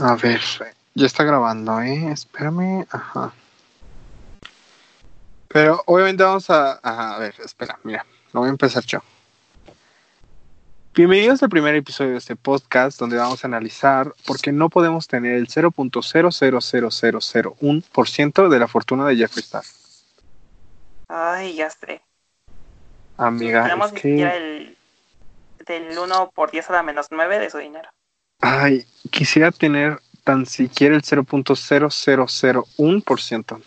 A ver, ya está grabando, ¿eh? Espérame. Ajá. Pero obviamente vamos a... Ajá, a ver, espera, mira. Lo voy a empezar yo. Bienvenidos al primer episodio de este podcast donde vamos a analizar por qué no podemos tener el 0.000001% de la fortuna de Jeffree Star. Ay, ya sé. Amiga, Tenemos es que... el del 1 por 10 a la menos 9 de su dinero. Ay, quisiera tener tan siquiera el 0.0001%.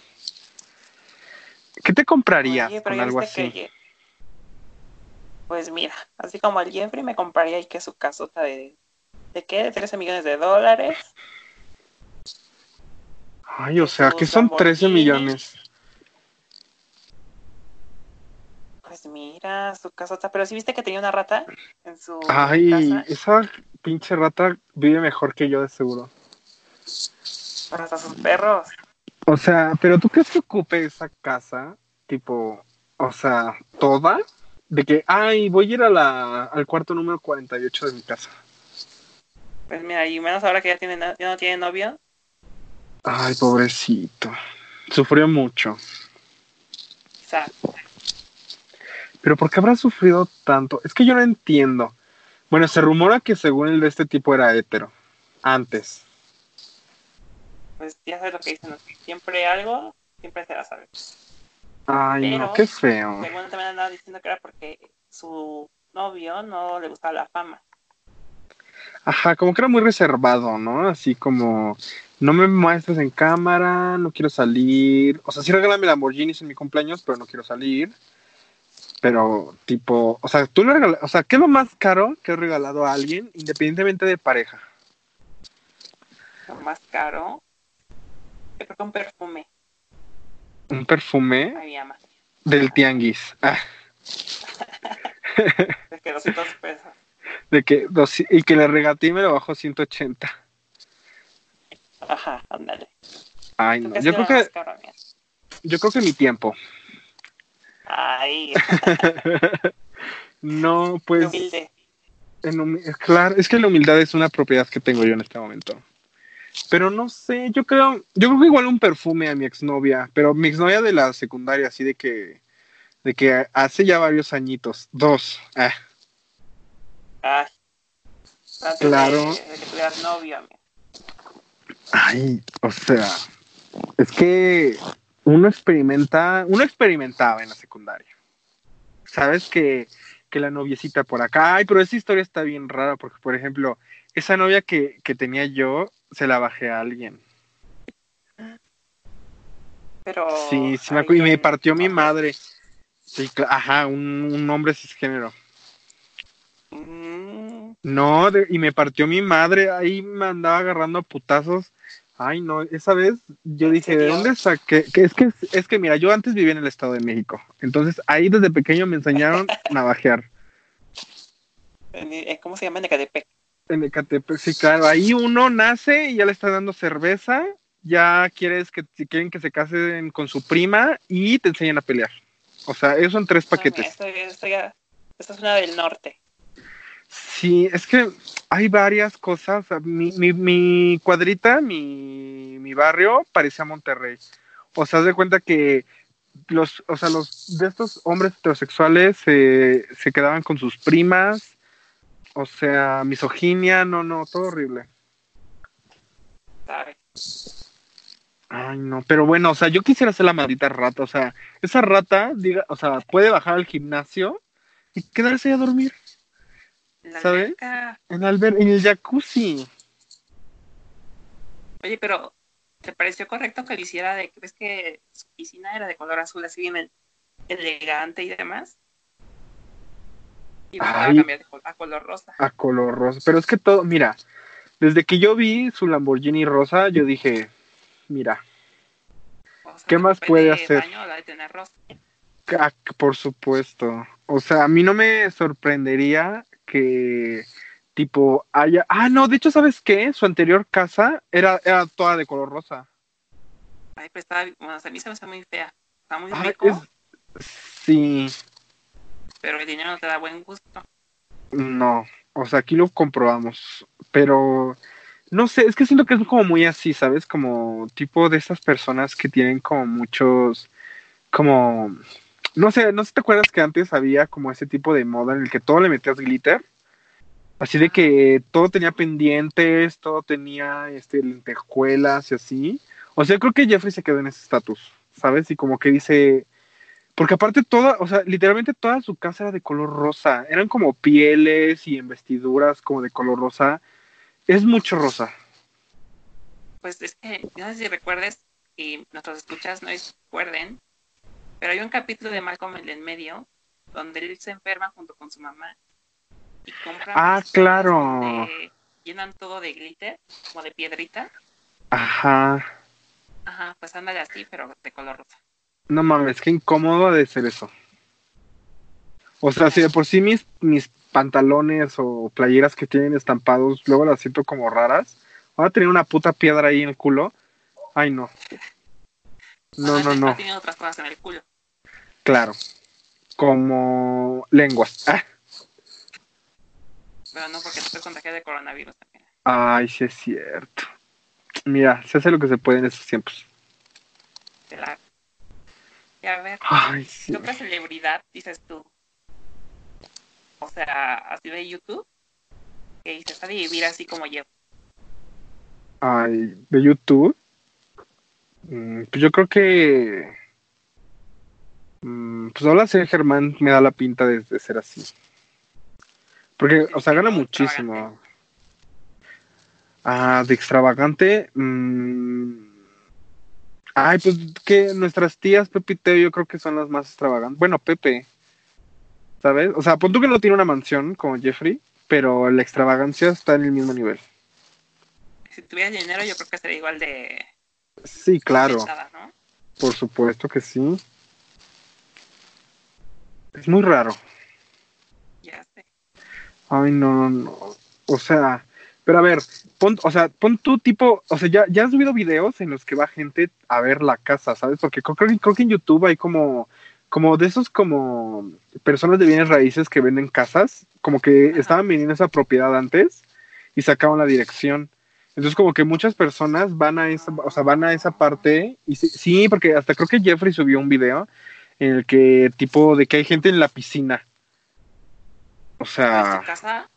¿Qué te Oye, pero con algo así? que Pues mira, así como el Jeffrey me compraría y que su casota de... ¿De qué? ¿De 13 millones de dólares? Ay, o sea, que son 13 Lamborghini. millones. Pues mira, su casota. Pero sí viste que tenía una rata en su Ay, casa. esa pinche rata vive mejor que yo de seguro. Pero hasta sus perros. O sea, pero ¿tú crees que ocupe esa casa? Tipo, o sea, toda. De que, ay, voy a ir a la, al cuarto número 48 de mi casa. Pues mira, y menos ahora que ya, tiene, ya no tiene novio. Ay, pobrecito. Sufrió mucho. O sea, Pero ¿por qué habrá sufrido tanto? Es que yo no entiendo. Bueno, se rumora que según el de este tipo era hetero. Antes. pues ya sabes lo que dicen. ¿no? Siempre algo, siempre será saber. Ay, no, Pero- qué feo. Según también andaba diciendo que era porque su novio no le gustaba la fama. Ajá, como que era muy reservado, ¿no? Así como, no me muestres en cámara, no quiero salir. O sea, sí regálame Lamborghinis en mi cumpleaños, pero no quiero salir. Pero, tipo, o sea, tú le regalas, o sea, ¿qué es lo más caro que has regalado a alguien, independientemente de pareja? Lo más caro. Yo creo que un perfume Un perfume a mi ama. del tianguis. Ah, Es que 200 pesos. de que, dos- y que le regateé y me lo bajó 180. Ajá, ándale. Ay, ¿Tú no. Yo creo que, caro, yo creo que mi tiempo. Ay, no, pues. humilde. En claro, es que la humildad es una propiedad que tengo yo en este momento. Pero no sé, yo creo, yo creo que igual un perfume a mi exnovia, pero mi exnovia de la secundaria, así de que, de que hace ya varios añitos, dos. ah, Claro. De, de que novio, amiga. Ay, o sea, es que uno experimenta, uno experimentaba en la secundaria. Sabes que, que la noviecita por acá, ay, pero esa historia está bien rara, porque por ejemplo, esa novia que, que tenía yo, se la bajé a alguien. Pero. Sí, sí me. Y me partió mi madre. Sí, ajá, un, un hombre cisgénero. Mm, No, de- y me partió mi madre. Ahí me andaba agarrando a putazos. Ay, no, esa vez yo ¿En dije, ¿de dónde saqué? Que es que, es que mira, yo antes vivía en el Estado de México. Entonces ahí desde pequeño me enseñaron a navajear. en- ¿Cómo se llama? En Ecatepec. En Ecatepec, sí, claro. Ahí uno nace y ya le está dando cerveza. Ya quieres que, si quieren que se casen con su prima y te enseñan a pelear. O sea, esos son tres paquetes. Esto, esto ya. Esta es una del norte. Sí, es que hay varias cosas. Mi, mi, mi cuadrita, mi, mi barrio, parecía Monterrey. O sea, haz de cuenta que los, o sea, los de estos hombres heterosexuales se se quedaban con sus primas. O sea, misoginia, no, no, todo horrible. Ay, no, pero bueno, o sea, yo quisiera ser la maldita rata. O sea, esa rata, diga, o sea, puede bajar al gimnasio y quedarse ahí a dormir La ¿Sabe? alberca. en, el alber- en el jacuzzi. Oye, pero ¿te pareció correcto que lo hiciera de que ves que su piscina era de color azul, así bien el- elegante y demás? Y Ay. cambiar de col- a color rosa. a color rosa. Pero es que todo, mira, desde que yo vi su Lamborghini rosa, yo dije, mira, O sea, ¿qué más puede de hacer? la de tener rosa. ah, por supuesto. O sea, a mí no me sorprendería que tipo haya... Ah, no, de hecho, ¿sabes qué? Su anterior casa era, era toda de color rosa. Ay, pero estaba, bueno, a mí se me hace muy fea. Está muy Ay, rico, es- Sí, pero el dinero no te da buen gusto. no. O sea, aquí lo comprobamos. Pero No sé, es que siento que es como muy así, ¿sabes? Como tipo de esas personas que tienen como muchos, como, no sé, no sé si te acuerdas que antes había como ese tipo de moda en el que todo le metías glitter. Así de que todo tenía pendientes, todo tenía este, lentejuelas y así. O sea, creo que Jeffrey se quedó en ese estatus, ¿sabes? Y como que dice, porque aparte toda, o sea, literalmente toda su casa era de color rosa. Eran como pieles y vestiduras como de color rosa. Es mucho rosa. Pues es que, no sé si recuerdes, y nuestros escuchas no recuerden, pero hay un capítulo de Malcolm en el medio donde él se enferma junto con su mamá y compran Ah, claro. donde llenan todo de glitter, como de piedrita. Ajá. Ajá, pues ándale así, pero de color rosa. No mames, qué incómodo de ser eso. O sea, si de por sí mis, mis pantalones o playeras que tienen estampados, luego las siento como raras. Ahora tener una puta piedra ahí en el culo. Ay, no. No, Ajá, no, no. Tienen otras cosas en el culo. Claro. Como lenguas. Ah. Pero no porque te puedes contagiar de coronavirus también. Ay, sí es cierto. Mira, se hace lo que se puede en estos tiempos. Claro. Y a ver, Ay, sí. ¿qué otra celebridad dices tú? O sea, así de YouTube, que dices, de vivir así como yo. Ay, de YouTube. Mm, Pues yo creo que. Mm, Pues ahora sí, Germán me da la pinta de, de ser así. Porque, o sea, gana muchísimo. Ah, de extravagante. mm, Ay, pues que nuestras tías Pepe y Teo yo creo que son las más extravagantes. Bueno, Pepe. ¿Sabes? O sea, pon tú que no tiene una mansión como Jeffrey, pero la extravagancia está en el mismo nivel. Si tuvieras dinero, yo creo que sería igual de Sí, claro. pensada, ¿no? Por supuesto que sí. Es muy raro. Ya sé. Ay, no, no, no. O sea, pero a ver, pon, o sea, pon tu tipo, o sea, ya, ya has subido videos en los que va gente a ver la casa, ¿sabes? Porque creo, que- creo que en YouTube hay como, como de esos como personas de bienes raíces que venden casas, como que Ajá. estaban vendiendo esa propiedad antes y sacaban la dirección. Entonces como que muchas personas van a esa, o sea, van a esa parte y sí, sí, porque hasta creo que Jeffrey subió un video en el que tipo de que hay gente en la piscina. O sea, ¿Tu casa?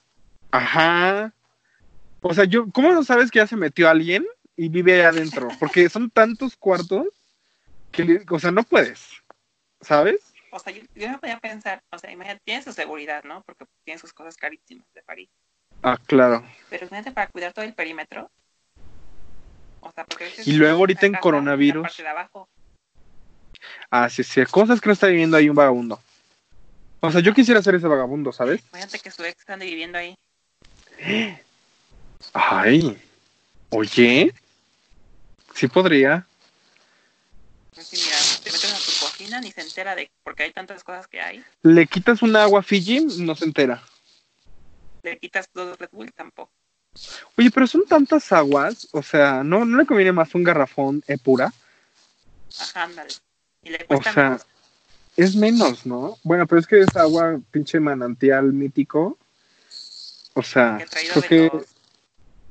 Ajá. O sea, yo, ¿cómo no sabes que ya se metió alguien y vive ahí adentro? Porque son tantos cuartos que, o sea, no puedes, ¿sabes? O sea, yo, yo me podía pensar, o sea, imagínate, tiene su seguridad, ¿no? Porque tiene sus cosas carísimas de París. Ah, claro. Pero imagínate para cuidar todo el perímetro. O sea, porque Y luego ahorita en coronavirus. la parte de abajo. Ah, sí, sí. Cosas que no está viviendo ahí un vagabundo. O sea, yo quisiera ser ese vagabundo, ¿sabes? Imagínate que su ex ande viviendo ahí. Ay. Oye. Sí podría. Así, mira, te metes a su cocina ni se entera de porque hay tantas cosas que hay. Le quitas un agua Fiji, no se entera. Le quitas dos Red Bull tampoco. Oye, pero son tantas aguas, o sea, ¿no, no le conviene más un garrafón e pura? Ajá, ándale. Y le O sea, menos. es menos, ¿no? Bueno, pero es que es agua pinche manantial mítico. O sea, que traído creo de que, los-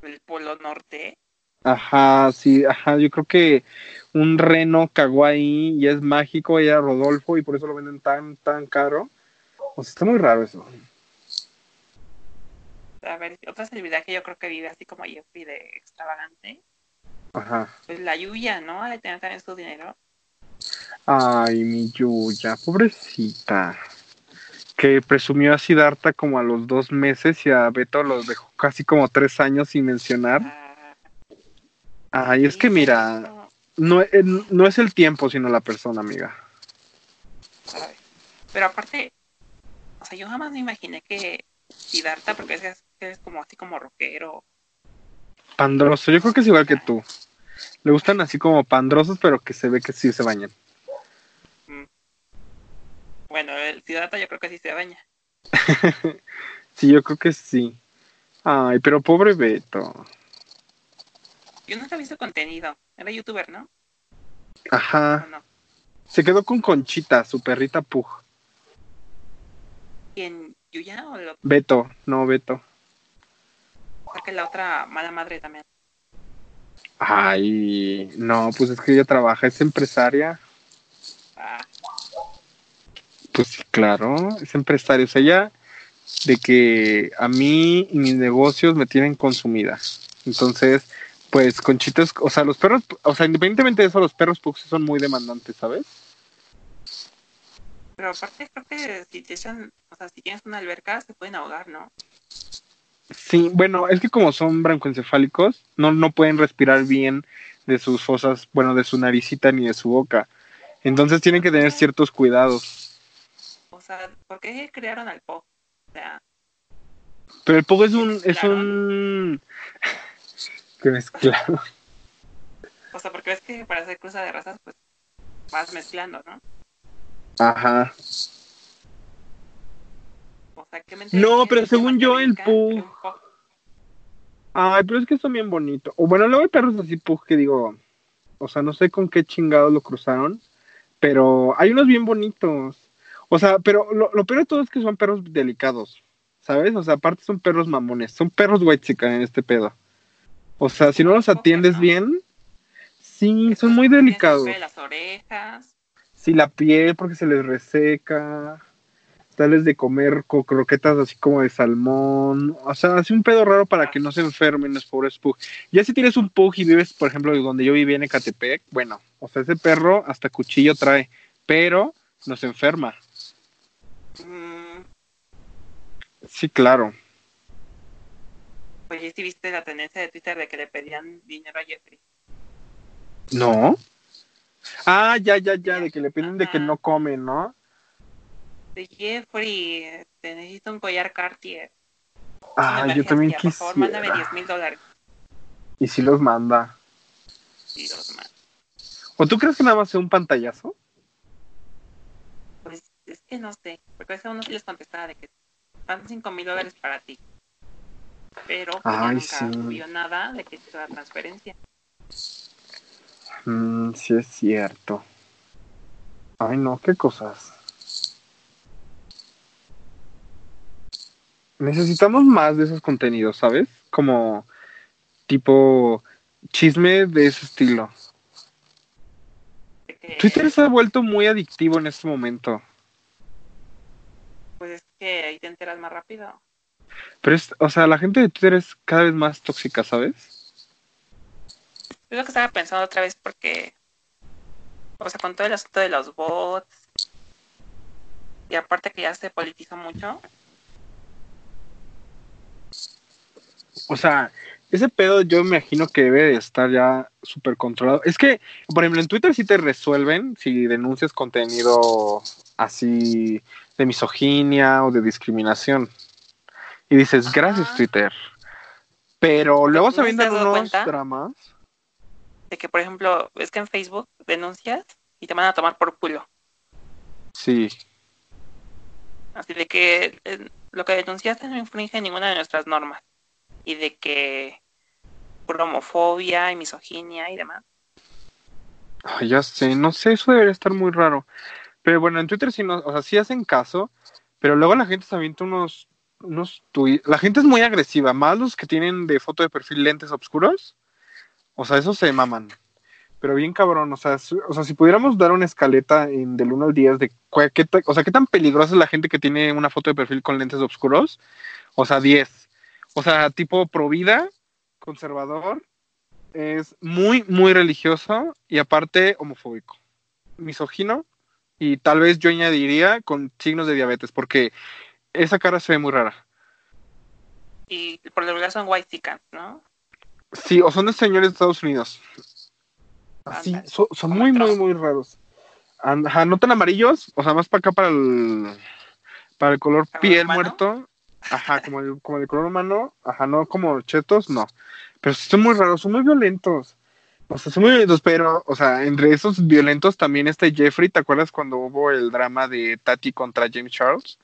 del Polo Norte. ajá, sí, ajá, yo creo que un reno cagó ahí y es mágico y era Rodolfo y por eso lo venden tan, tan caro. O sea, está muy raro eso. A ver, otra celebridad que yo creo que vive así como Jeffrey de extravagante. Ajá. Pues la Yuya, ¿no? Ha de tener también su dinero. Ay, mi Yuya, pobrecita. Que presumió a Siddhartha como a los dos meses y a Beto los dejó casi como tres años sin mencionar. Ay, es que mira, no, no, eh, no es el tiempo, sino la persona, amiga. Pero aparte, o sea, yo jamás me imaginé que Siddhartha, porque es, es como así como rockero. Pandroso, yo creo que es igual que tú. Le gustan así como pandrosos, pero que se ve que sí se bañan. Bueno, el Siddhartha yo creo que sí se baña. Sí, yo creo que sí. Ay, pero pobre Beto. Yo nunca vi su contenido. Era youtuber, ¿no? Ajá. Se quedó con Conchita, su perrita Pug. ¿Y en Yuya o lo Beto, no Beto. porque la otra mala madre también? Ay, no, pues es que ella trabaja, es empresaria. Ah, Pues sí, claro, es empresaria. O sea, ella de que a mí y mis negocios me tienen consumida. Entonces, pues Conchitos, o sea, los perros, o sea, independientemente de eso, los perros pues son muy demandantes, ¿sabes? pero aparte creo que si te echan, o sea, si tienes una alberca se pueden ahogar, ¿no? Sí, bueno, es que como son brancoencefálicos, no, no pueden respirar bien de sus fosas, bueno, de su naricita ni de su boca. Entonces tienen que tener ciertos cuidados. O sea, ¿por qué crearon al Pop? O sea, Pero el pogo es un, es un que mezclado. o sea, porque ves que para hacer cruza de razas, pues vas mezclando, ¿no? Ajá. O sea, ¿qué No, pero según yo, el pug- pug? Ay, pero es que son bien bonitos. O bueno, luego hay perros así, pues, que digo, o sea, no sé con qué chingados lo cruzaron, pero hay unos bien bonitos. O sea, pero lo, lo peor de todo es que son perros delicados, ¿sabes? O sea, aparte son perros mamones, son perros white en este pedo. O sea, si no los atiendes bien, sí, son muy delicados. las orejas. Sí, la piel porque se les reseca, darles de comer co- croquetas así como de salmón, o sea, hace un pedo raro para que no se enfermen los pobres pug. Ya si tienes un pug y vives, por ejemplo, donde yo vivía en Ecatepec, bueno, o sea, ese perro hasta cuchillo trae, pero no se enferma. Sí, claro. oye, si viste la tendencia de Twitter de que le pedían dinero a Jeffrey. ¿No? Ah, ya, ya, ya, de que le piden de que no comen, ¿no? De Jeffrey, te necesito un collar Cartier. Ah, yo también emergencia, Por favor, mándame quisiera. 10 mil dólares. Y si los manda. Y los man- ¿O tú crees que nada más sea un pantallazo? Es que no sé, porque a veces uno sí les contestaba de que van 5 mil dólares para ti. Pero pues, Ay, nunca sí. subió nada de que hizo la transferencia. Mm, sí es cierto. Ay, no, qué cosas. Necesitamos más de esos contenidos, ¿sabes? Como tipo chisme de ese estilo. Twitter se ha vuelto muy adictivo en este momento. Pues es que ahí te enteras más rápido. Pero es, o sea, la gente de Twitter es cada vez más tóxica, ¿sabes? Es lo que estaba pensando otra vez porque, o sea, con todo el asunto de los bots y aparte que ya se politizó mucho, O sea, ese pedo yo me imagino que debe de estar ya súper controlado. Es que, por ejemplo, en Twitter sí te resuelven si denuncias contenido así de misoginia o de discriminación. Y dices, Ajá. gracias Twitter. Pero luego ¿tú se dado unos dramas. de que, por ejemplo, es que en Facebook denuncias y te van a tomar por culo. Sí. Así de que eh, lo que denunciaste no infringe ninguna de nuestras normas. Y de que por homofobia y misoginia y demás. Ay, ya sé, no sé, eso debería estar muy raro. Pero bueno, en Twitter sí, no, o sea, sí hacen caso, pero luego la gente se avienta unos, unos tweets. La gente es muy agresiva, más los que tienen de foto de perfil lentes oscuros. O sea, esos se maman. Pero bien cabrón, o sea, su- o sea, si pudiéramos dar una escaleta en, del 1 al 10 de qué, o sea, qué tan peligrosa es la gente que tiene una foto de perfil con lentes oscuros, o sea, 10. O sea, tipo pro vida, conservador, es muy, muy religioso y aparte homofóbico, misógino y tal vez yo añadiría con signos de diabetes, porque esa cara se ve muy rara. Y por lo regular son white ¿no? Sí, o son de señores de Estados Unidos. Así, son, muy, muy, muy raros. Ajá, no tan amarillos, o sea, más para acá para el, para el color ¿Color piel humano? muerto. Ajá, como el, como el color humano. Ajá, no como chetos, no. Pero sí son muy raros, son muy violentos. O sea, son muy violentos, pero, o sea, entre esos violentos también está Jeffrey. ¿Te acuerdas cuando hubo el drama de Tati contra James Charles?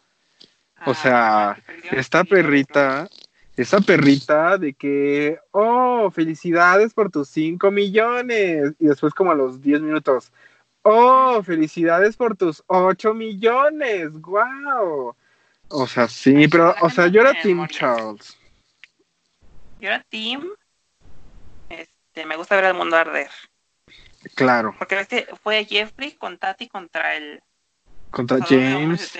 O sea, Ah, perdieron esta perrita, esa perrita de que, oh, felicidades por tus 5 millones. Y después como a los 10 minutos, oh, felicidades por tus 8 millones. Wow. O sea, sí, pero, o sea, yo era Team. Charles. Yo era team, este, me gusta ver al mundo arder. Claro. Porque ves que fue Jeffrey con Tati contra el Contra James.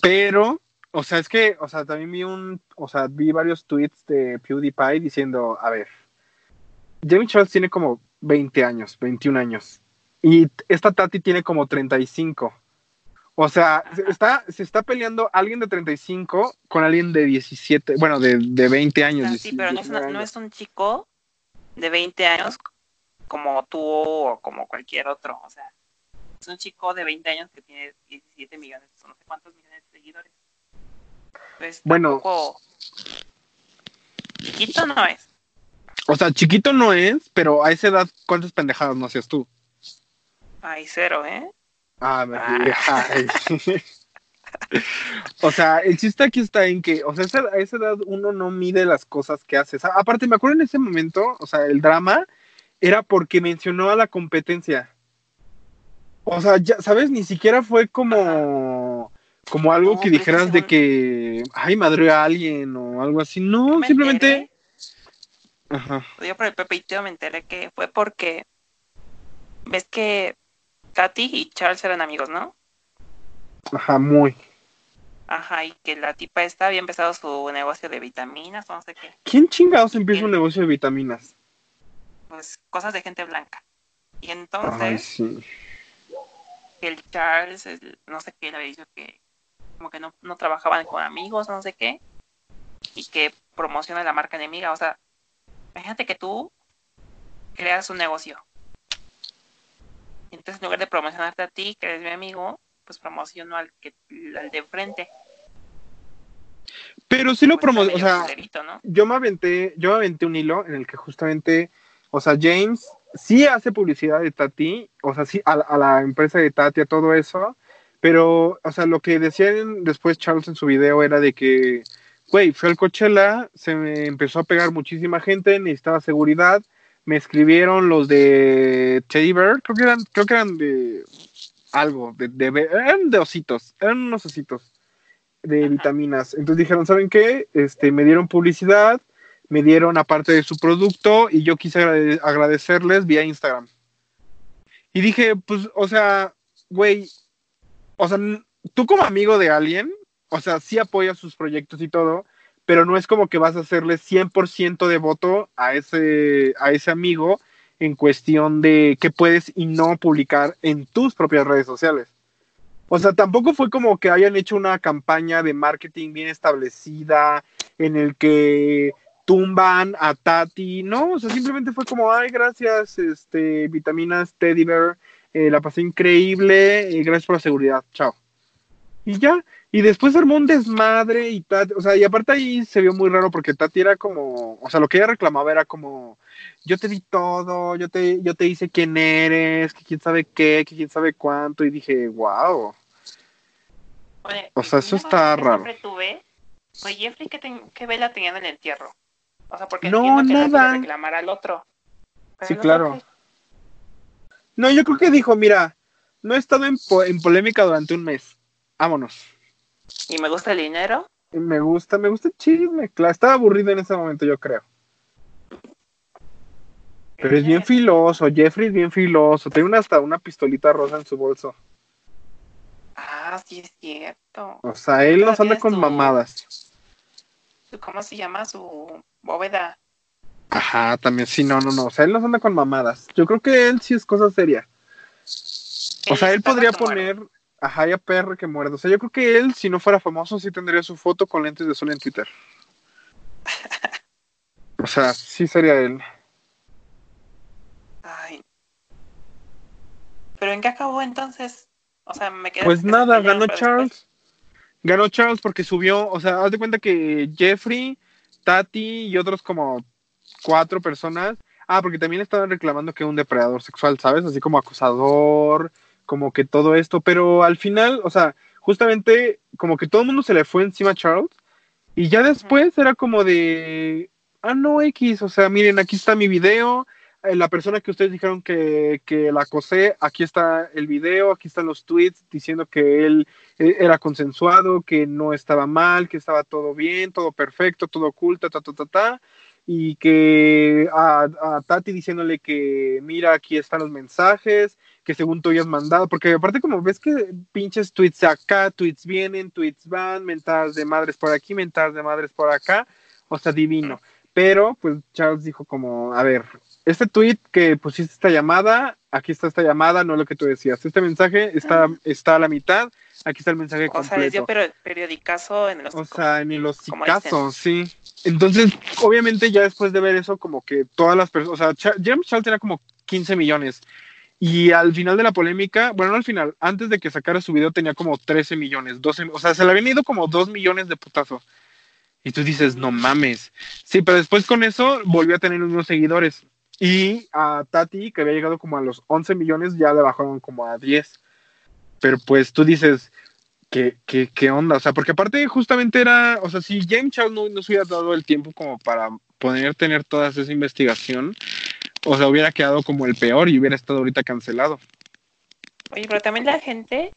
Pero, o sea, es que, o sea, también vi un, o sea, vi varios tweets de PewDiePie diciendo, a ver, James Charles tiene como 20 años, 21 años. Y esta Tati tiene como 35. O sea, se está, se está peleando alguien de 35 con alguien de 17, bueno, de, de 20 años. Sí, pero no es, una- 19 no años. es un chico de 20 años como tú o como cualquier otro. O sea, es un chico de 20 años que tiene 17 millones, o no sé cuántos millones de seguidores. Pues Bueno. tampoco- Chiquito no es. O sea, chiquito no es, pero a esa edad, ¿cuántas pendejadas no hacías tú? Ay, cero, ¿eh? Ah, me- Ah. ay. O sea, el chiste aquí está en que, o sea, a esa edad uno no mide las cosas que haces. A- Aparte, me acuerdo en ese momento, o sea, el drama era porque mencionó a la competencia. O sea, ya, ¿sabes? Ni siquiera fue como, como algo No, que dijeras de que, ay, madre a alguien o algo así. No, me simplemente... enteré, Ajá. yo por el Pepito me enteré que fue porque ves que Katy y Charles eran amigos, ¿no? Ajá, muy. Ajá, y que la tipa esta había empezado su negocio de vitaminas o no sé qué. ¿Quién chingados empieza un negocio de vitaminas? Pues cosas de gente blanca. Y Ay, entonces sí. el Charles, el- no sé qué, le había dicho que como que no, no trabajaban con amigos, no sé qué, y que promociona la marca enemiga. O sea, imagínate que tú creas un negocio. Entonces, en lugar de promocionarte a ti, que eres mi amigo, pues promociono al que al de enfrente. Pero sí lo Pues, está promo, o sea, yo me aventé, yo me aventé un hilo en el que justamente, o sea, James sí hace publicidad de Tati, o sea, sí a, la- a la empresa de Tati, a todo eso, pero, o sea, lo que decían después Charles en su video era de que, güey, fue al Coachella, se me empezó a pegar muchísima gente, necesitaba seguridad, me escribieron los de Teddy Bear, creo que eran, creo que eran de algo, de, de, eran de ositos, eran unos ositos de vitaminas. Entonces dijeron, ¿saben qué? Este, me dieron publicidad, me dieron aparte de su producto y yo quise agrade- agradecerles vía Instagram. Y dije, pues, o sea, güey, o sea, tú como amigo de alguien, o sea, sí apoyas sus proyectos y todo, pero no es como que vas a hacerle 100% de voto a ese, a ese amigo en cuestión de qué puedes y no publicar en tus propias redes sociales. O sea, tampoco fue como que hayan hecho una campaña de marketing bien establecida en el que tumban a Tati, no, o sea, simplemente fue como, ay, gracias, este, vitaminas Teddy Bear, eh, la pasé increíble, y gracias por la seguridad, chao. Y ya, y después armó un desmadre y Tati, o sea, y aparte ahí se vio muy raro porque Tati era como, o sea, lo que ella reclamaba era como, yo te di todo, yo te, yo te hice quién eres, que quién sabe qué, que quién sabe cuánto, y dije, wow. Oye, O sea, eso está raro. tuve, Oye, Jeffrey, ¿qué, ten- qué vela tenía en el entierro? O sea, porque No, que nada. reclamar al otro. Pero Sí, claro. No, yo creo que dijo, mira, no he estado en, po- en polémica durante un mes. Vámonos. Y me gusta el dinero. Me gusta, me gusta el chisme. Claro, estaba aburrido en ese momento, yo creo. Pero es bien filoso, Jeffrey es bien filoso. Tiene una, hasta una pistolita rosa en su bolso. Ah, sí es cierto. O sea, él nos anda Todavía con su- mamadas. ¿Cómo se llama su bóveda? Ajá, también, sí, no, no, no. O sea, él nos anda con mamadas. Yo creo que él sí es cosa seria. O sea, él podría poner, ajá, ya perro que muerde. O sea, yo creo que él, si no fuera famoso, sí tendría su foto con lentes de sol en Twitter. O sea, sí sería él. Ay. ¿Pero en qué acabó entonces? O sea, me quedé. Pues nada, ganó Charles. después- Ganó Charles porque subió, o sea, haz de cuenta que Jeffrey, Tati y otros como cuatro personas. Ah, porque también estaban reclamando que un depredador sexual, ¿sabes? Así como acosador, como que todo esto. Pero al final, o sea, justamente como que todo el mundo se le fue encima a Charles. Y ya después era como de, ah, no, X, o sea, miren, aquí está mi video. eh, La persona que ustedes dijeron que, que la acosé, aquí está el video, aquí están los tweets diciendo que él eh, era consensuado, que no estaba mal, que estaba todo bien, todo perfecto, todo oculto, ta, ta, ta, ta. y que a, a Tati diciéndole que mira, aquí están los mensajes, que según tú habías mandado, porque aparte como ves que pinches tweets acá, tweets vienen, tweets van, mentadas de madres por aquí, mentadas de madres por acá, o sea, divino. Pero pues Charles dijo como, a ver, este tweet que pusiste esta llamada, aquí está esta llamada, no lo que tú decías. Este mensaje está, está a la mitad, aquí está el mensaje o sea, les dio periodicazo en los O sea, en los casos, sí. Entonces, obviamente ya después de ver eso, como que todas las personas, o sea, James Charles tenía como 15 millones. Y al final de la polémica, bueno, no al final, antes de que sacara su video tenía como 13 millones, 12, o sea, se le habían ido como 2 millones de putazo. Y tú dices, no mames. Sí, pero después con eso volvió a tener unos seguidores. Y a Tati, que había llegado como a los 11 millones, ya le bajaron como a 10. Pero pues tú dices, ¿qué, qué, qué onda? O sea, porque aparte justamente era, o sea, si James Charles no, no se hubiera dado el tiempo como para poder tener toda esa investigación, o sea, hubiera quedado como el peor y hubiera estado ahorita cancelado. Oye, pero también la gente,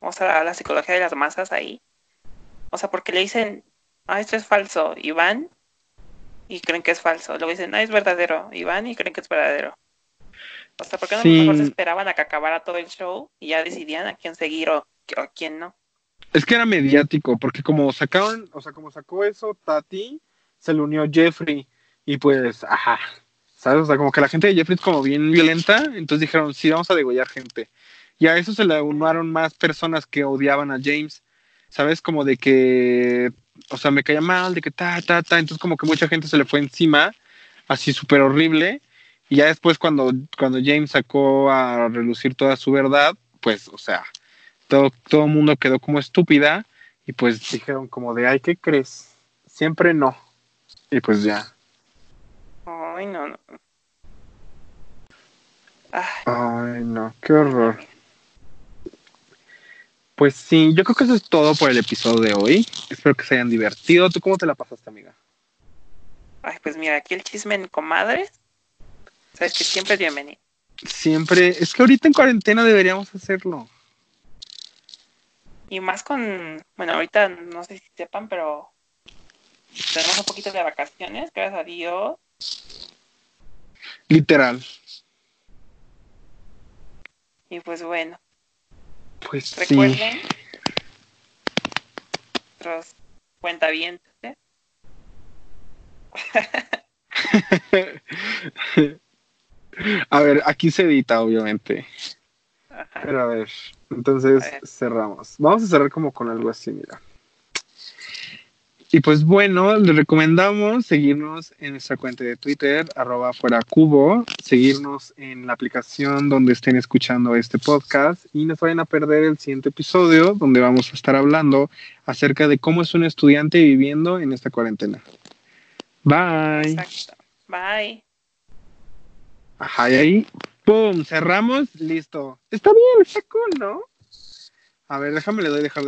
o sea, la psicología de las masas ahí, o sea, porque le dicen, ah, esto es falso, y van y creen que es falso. Luego dicen, ah, es verdadero, y van y creen que es verdadero. O sea, ¿por qué no mejor se esperaban a que acabara todo el show y ya decidían a quién seguir o, o a quién no? Es que era mediático, porque como sacaron, o sea, como sacó eso Tati, se le unió Jeffrey, y pues, ajá, ¿sabes? O sea, como que la gente de Jeffrey es como bien violenta, entonces dijeron, sí, vamos a degollar gente. Y a eso se le unaron más personas que odiaban a James, ¿sabes? Como de que, o sea, me caía mal, de que ta, ta, ta, entonces como que mucha gente se le fue encima, así súper horrible, y ya después cuando, cuando James sacó a relucir toda su verdad, pues, o sea, todo, todo el mundo quedó como estúpida, y pues dijeron como de, ay, ¿qué crees? Siempre no. Y pues ya. Ay, no, no. Ay. no, qué horror. Pues sí, yo creo que eso es todo por el episodio de hoy. Espero que se hayan divertido. ¿Tú cómo te la pasaste, amiga? Ay, pues mira, aquí el chisme en comadres. Sabes que siempre es bienvenido. Siempre, es que ahorita en cuarentena deberíamos hacerlo. Y más con, bueno, ahorita no sé si sepan, pero tenemos un poquito de vacaciones, gracias a Dios. Literal. Y pues bueno. Pues Recuerden. Sí. Nuestros cuentavientes. a ver, aquí se edita, obviamente. Pero a ver, entonces cerramos. Vamos a cerrar como con algo así, mira. Y pues bueno, les recomendamos seguirnos en nuestra cuenta de Twitter, arroba fuera cubo, seguirnos en la aplicación donde estén escuchando este podcast y no vayan a perder el siguiente episodio donde vamos a estar hablando acerca de cómo es un estudiante viviendo en esta cuarentena. Bye. Exacto. Bye. Ajá, y ahí, ¡pum! Cerramos, listo. Está bien, está cool, ¿no? A ver, déjame le doy dejar